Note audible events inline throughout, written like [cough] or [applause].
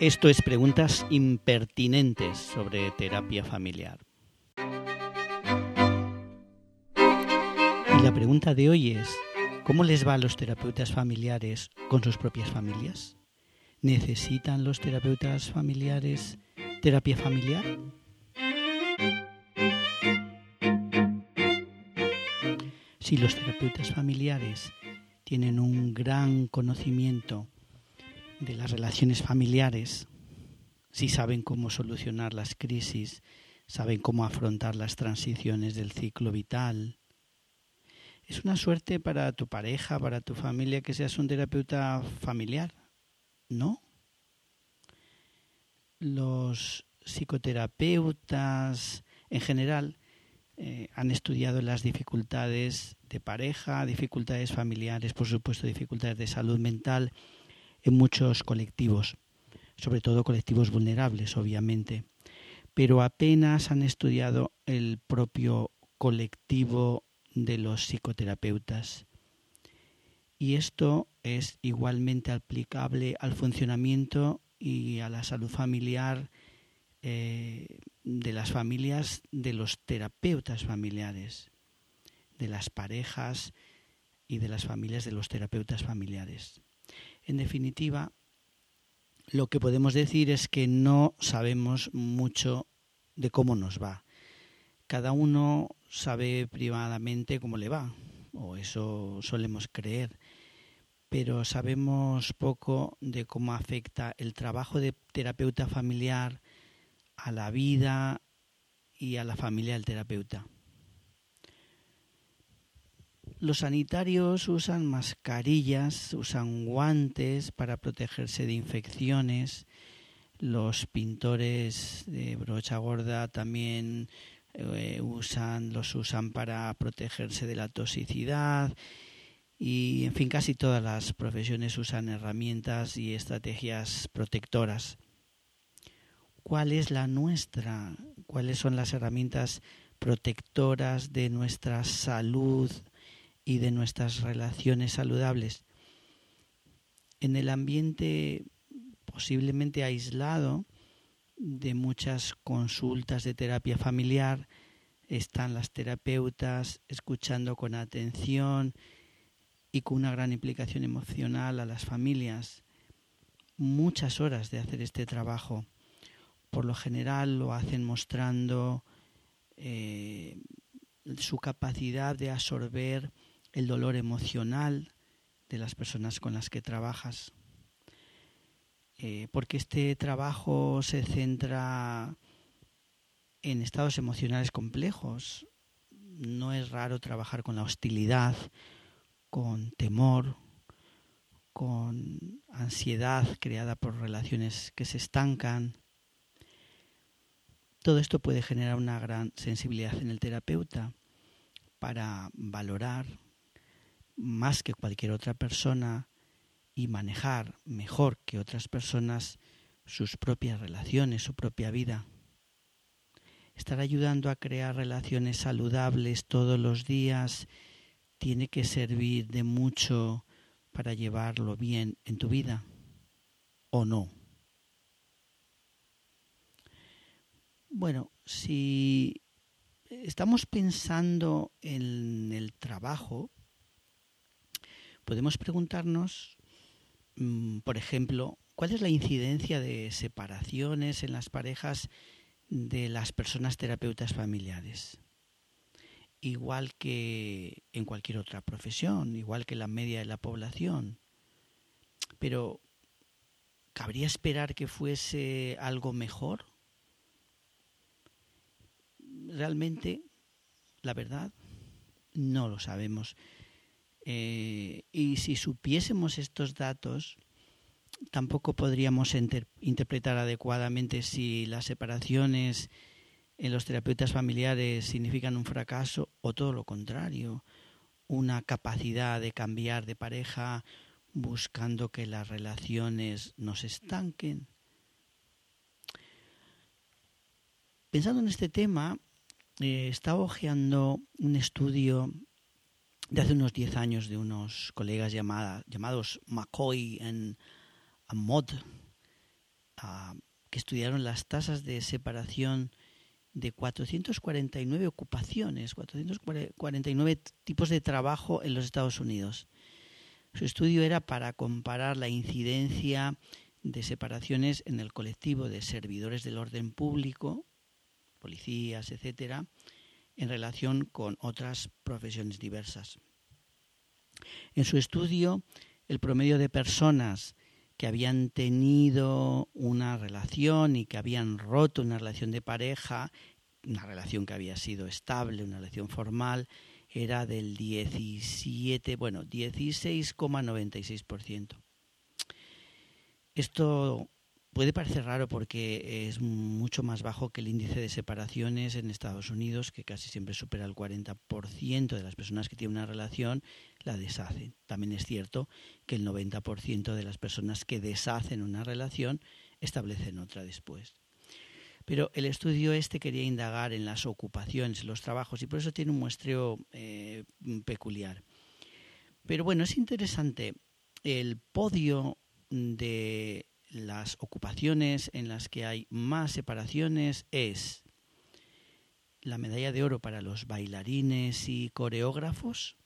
Esto es Preguntas Impertinentes sobre terapia familiar. Y la pregunta de hoy es, ¿cómo les va a los terapeutas familiares con sus propias familias? ¿Necesitan los terapeutas familiares terapia familiar? Si los terapeutas familiares tienen un gran conocimiento de las relaciones familiares, si saben cómo solucionar las crisis, saben cómo afrontar las transiciones del ciclo vital. Es una suerte para tu pareja, para tu familia, que seas un terapeuta familiar, ¿no? Los psicoterapeutas en general eh, han estudiado las dificultades de pareja, dificultades familiares, por supuesto dificultades de salud mental en muchos colectivos, sobre todo colectivos vulnerables, obviamente, pero apenas han estudiado el propio colectivo de los psicoterapeutas. Y esto es igualmente aplicable al funcionamiento y a la salud familiar eh, de las familias de los terapeutas familiares, de las parejas y de las familias de los terapeutas familiares. En definitiva, lo que podemos decir es que no sabemos mucho de cómo nos va. Cada uno sabe privadamente cómo le va, o eso solemos creer, pero sabemos poco de cómo afecta el trabajo de terapeuta familiar a la vida y a la familia del terapeuta. Los sanitarios usan mascarillas, usan guantes para protegerse de infecciones. Los pintores de brocha gorda también eh, usan, los usan para protegerse de la toxicidad. Y en fin, casi todas las profesiones usan herramientas y estrategias protectoras. ¿Cuál es la nuestra? ¿Cuáles son las herramientas protectoras de nuestra salud? Y de nuestras relaciones saludables. En el ambiente posiblemente aislado de muchas consultas de terapia familiar, están las terapeutas escuchando con atención y con una gran implicación emocional a las familias. Muchas horas de hacer este trabajo. Por lo general lo hacen mostrando eh, su capacidad de absorber el dolor emocional de las personas con las que trabajas. Eh, porque este trabajo se centra en estados emocionales complejos. No es raro trabajar con la hostilidad, con temor, con ansiedad creada por relaciones que se estancan. Todo esto puede generar una gran sensibilidad en el terapeuta para valorar más que cualquier otra persona y manejar mejor que otras personas sus propias relaciones, su propia vida. Estar ayudando a crear relaciones saludables todos los días tiene que servir de mucho para llevarlo bien en tu vida o no. Bueno, si estamos pensando en el trabajo, podemos preguntarnos, mm, por ejemplo, cuál es la incidencia de separaciones en las parejas de las personas terapeutas familiares. Igual que en cualquier otra profesión, igual que la media de la población. Pero, ¿cabría esperar que fuese algo mejor? Realmente, la verdad, no lo sabemos. Eh, y si supiésemos estos datos, tampoco podríamos interpretar adecuadamente si las separaciones en los terapeutas familiares significan un fracaso o todo lo contrario, una capacidad de cambiar de pareja buscando que las relaciones no se estanquen. Pensando en este tema, eh, estaba hojeando un estudio de hace unos 10 años de unos colegas llamados McCoy y Mod, que estudiaron las tasas de separación de 449 ocupaciones, 449 tipos de trabajo en los Estados Unidos. Su estudio era para comparar la incidencia de separaciones en el colectivo de servidores del orden público, policías, etcétera, en relación con otras profesiones diversas. En su estudio, el promedio de personas que habían tenido una relación y que habían roto una relación de pareja, una relación que había sido estable, una relación formal, era del 17, bueno, 16,96%. Esto puede parecer raro porque es mucho más bajo que el índice de separaciones en Estados Unidos, que casi siempre supera el 40% de las personas que tienen una relación la deshacen. También es cierto que el 90% de las personas que deshacen una relación establecen otra después. Pero el estudio este quería indagar en las ocupaciones, los trabajos, y por eso tiene un muestreo eh, peculiar. Pero bueno, es interesante el podio de las ocupaciones en las que hay más separaciones es la medalla de oro para los bailarines y coreógrafos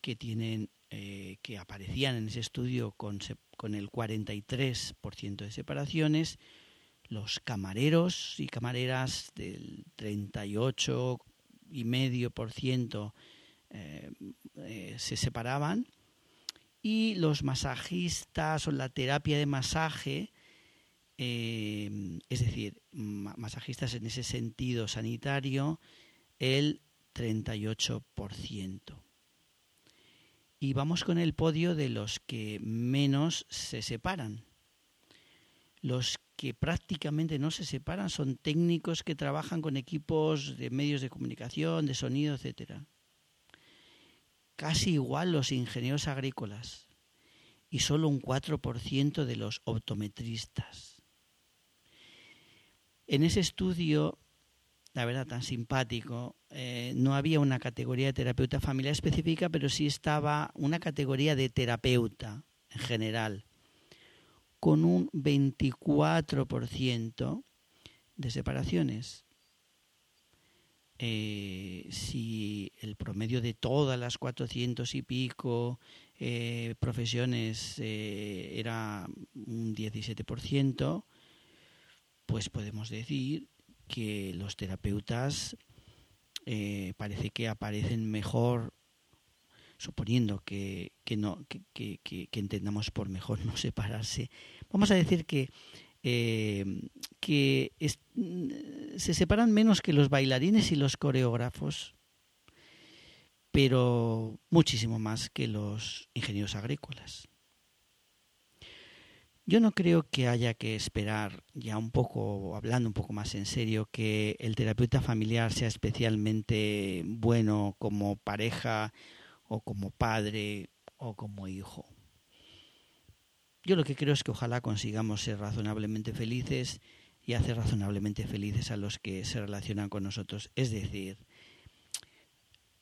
que tienen eh, que aparecían en ese estudio con, con el 43% de separaciones, los camareros y camareras del 38 y medio por ciento eh, eh, se separaban y los masajistas o la terapia de masaje, eh, es decir, masajistas en ese sentido sanitario, el 38%. Y vamos con el podio de los que menos se separan. Los que prácticamente no se separan son técnicos que trabajan con equipos de medios de comunicación, de sonido, etcétera casi igual los ingenieros agrícolas y solo un 4% de los optometristas. En ese estudio, la verdad tan simpático, eh, no había una categoría de terapeuta familiar específica, pero sí estaba una categoría de terapeuta en general, con un 24% de separaciones. Eh, si el promedio de todas las 400 y pico eh, profesiones eh, era un 17%, pues podemos decir que los terapeutas parece que aparecen mejor suponiendo que, que no que, que, entendamos por mejor [laughs] no separarse. Vamos a decir que eh, que se separan menos que los bailarines y los coreógrafos, pero muchísimo más que los ingenieros agrícolas. Yo no creo que haya que esperar, ya un poco, hablando un poco más en serio, que el terapeuta familiar sea especialmente bueno como pareja o como padre o como hijo. Yo lo que creo es que ojalá consigamos ser razonablemente felices y hacer razonablemente felices a los que se relacionan con nosotros. Es decir,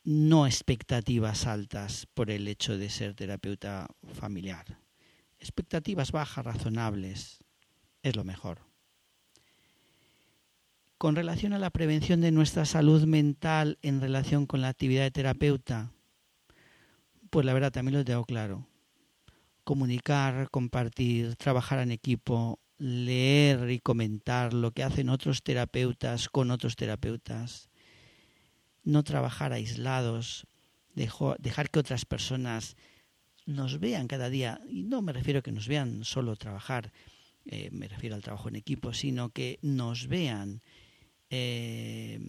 no expectativas altas por el hecho de ser terapeuta familiar. Expectativas bajas, razonables, es lo mejor. Con relación a la prevención de nuestra salud mental en relación con la actividad de terapeuta, pues la verdad también lo tengo claro comunicar, compartir, trabajar en equipo, leer y comentar lo que hacen otros terapeutas con otros terapeutas, no trabajar aislados, dejar que otras personas nos vean cada día, y no me refiero a que nos vean solo trabajar, eh, me refiero al trabajo en equipo, sino que nos vean eh,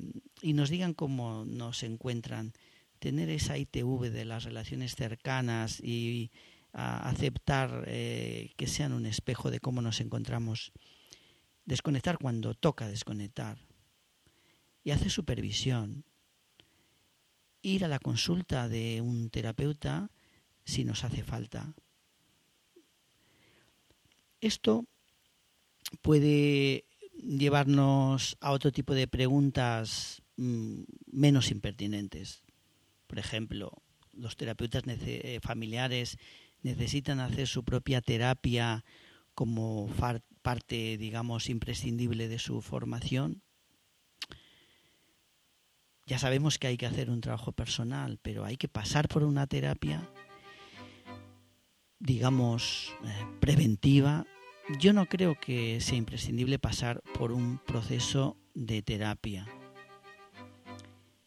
y nos digan cómo nos encuentran, tener esa ITV de las relaciones cercanas y a aceptar eh, que sean un espejo de cómo nos encontramos, desconectar cuando toca desconectar y hacer supervisión, ir a la consulta de un terapeuta si nos hace falta. Esto puede llevarnos a otro tipo de preguntas mm, menos impertinentes. Por ejemplo, los terapeutas familiares necesitan hacer su propia terapia como parte, digamos, imprescindible de su formación. Ya sabemos que hay que hacer un trabajo personal, pero hay que pasar por una terapia, digamos, eh, preventiva. Yo no creo que sea imprescindible pasar por un proceso de terapia.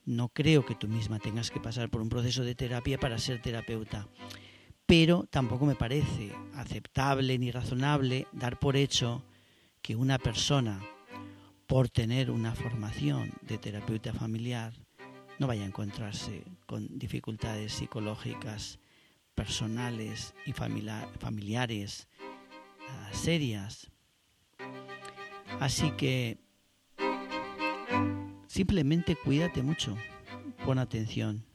No creo que tú misma tengas que pasar por un proceso de terapia para ser terapeuta pero tampoco me parece aceptable ni razonable dar por hecho que una persona, por tener una formación de terapeuta familiar, no vaya a encontrarse con dificultades psicológicas personales y familiares ah, serias. Así que simplemente cuídate mucho, pon atención.